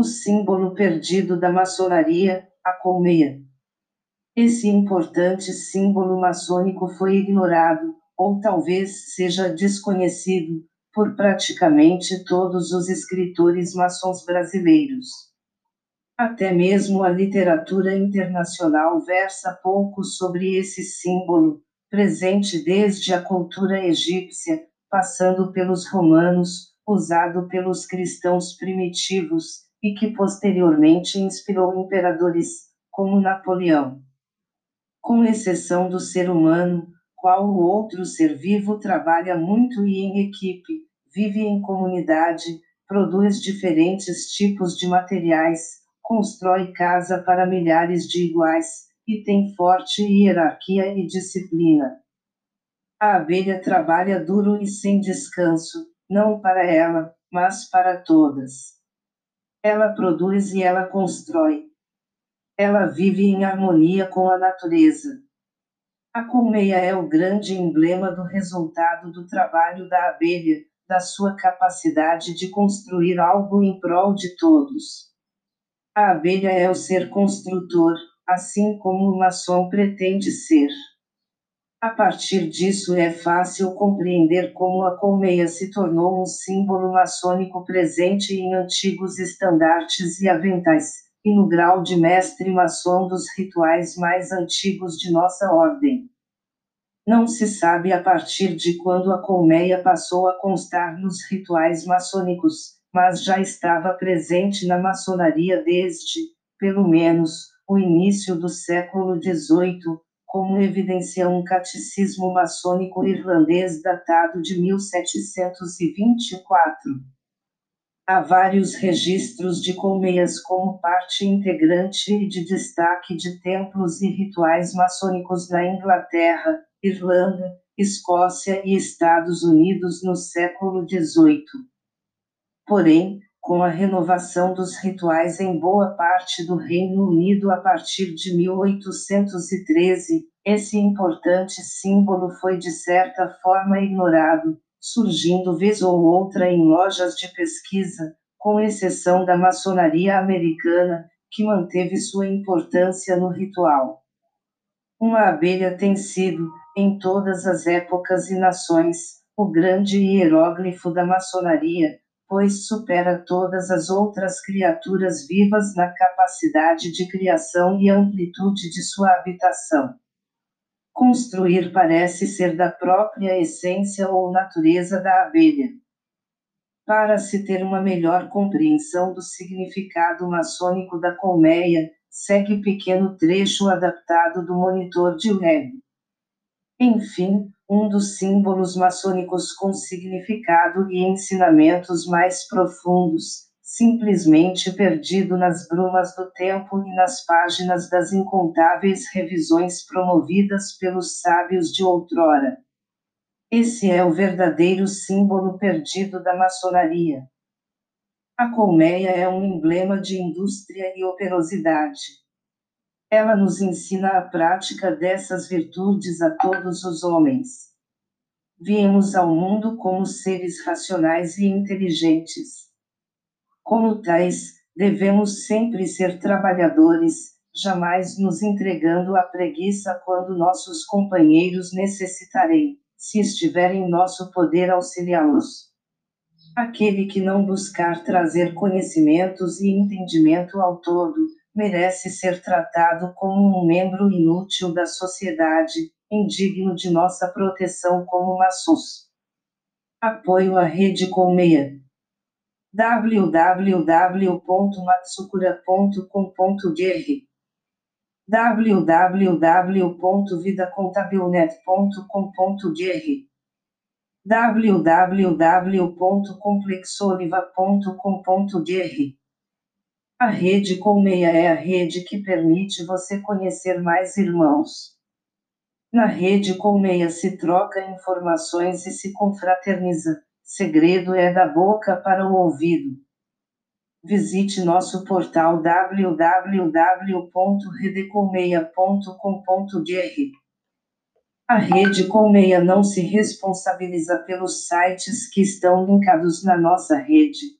o símbolo perdido da maçonaria, a colmeia. Esse importante símbolo maçônico foi ignorado, ou talvez seja desconhecido, por praticamente todos os escritores maçons brasileiros. Até mesmo a literatura internacional versa pouco sobre esse símbolo, presente desde a cultura egípcia, passando pelos romanos, usado pelos cristãos primitivos, e que posteriormente inspirou imperadores, como Napoleão. Com exceção do ser humano, qual o outro ser vivo trabalha muito e em equipe, vive em comunidade, produz diferentes tipos de materiais, constrói casa para milhares de iguais, e tem forte hierarquia e disciplina. A abelha trabalha duro e sem descanso, não para ela, mas para todas. Ela produz e ela constrói. Ela vive em harmonia com a natureza. A colmeia é o grande emblema do resultado do trabalho da abelha, da sua capacidade de construir algo em prol de todos. A abelha é o ser construtor, assim como o maçom pretende ser. A partir disso é fácil compreender como a colmeia se tornou um símbolo maçônico presente em antigos estandartes e aventais, e no grau de mestre maçom dos rituais mais antigos de nossa ordem. Não se sabe a partir de quando a colmeia passou a constar nos rituais maçônicos, mas já estava presente na maçonaria desde, pelo menos, o início do século XVIII, como evidencia um catecismo maçônico irlandês datado de 1724. Há vários registros de colmeias como parte integrante e de destaque de templos e rituais maçônicos na Inglaterra, Irlanda, Escócia e Estados Unidos no século XVIII. Porém, com a renovação dos rituais em boa parte do Reino Unido a partir de 1813, esse importante símbolo foi de certa forma ignorado, surgindo vez ou outra em lojas de pesquisa, com exceção da maçonaria americana, que manteve sua importância no ritual. Uma abelha tem sido, em todas as épocas e nações, o grande hieróglifo da maçonaria, pois supera todas as outras criaturas vivas na capacidade de criação e amplitude de sua habitação. Construir parece ser da própria essência ou natureza da abelha. Para se ter uma melhor compreensão do significado maçônico da colmeia, segue pequeno trecho adaptado do monitor de web. Enfim, um dos símbolos maçônicos com significado e ensinamentos mais profundos, simplesmente perdido nas brumas do tempo e nas páginas das incontáveis revisões promovidas pelos sábios de outrora. Esse é o verdadeiro símbolo perdido da maçonaria. A colmeia é um emblema de indústria e operosidade. Ela nos ensina a prática dessas virtudes a todos os homens. Viemos ao mundo como seres racionais e inteligentes como tais, devemos sempre ser trabalhadores, jamais nos entregando à preguiça quando nossos companheiros necessitarem, se estiver em nosso poder auxiliá-los. Aquele que não buscar trazer conhecimentos e entendimento ao todo, merece ser tratado como um membro inútil da sociedade, indigno de nossa proteção como maçons. Apoio à Rede Colmeia www.matsukura.com.br www.vidacontabilnet.com.br www.complexoliva.com.br A rede Colmeia é a rede que permite você conhecer mais irmãos. Na rede Colmeia se troca informações e se confraterniza segredo é da boca para o ouvido. Visite nosso portal www.redecolmeia.com.br. A Rede Colmeia não se responsabiliza pelos sites que estão linkados na nossa rede.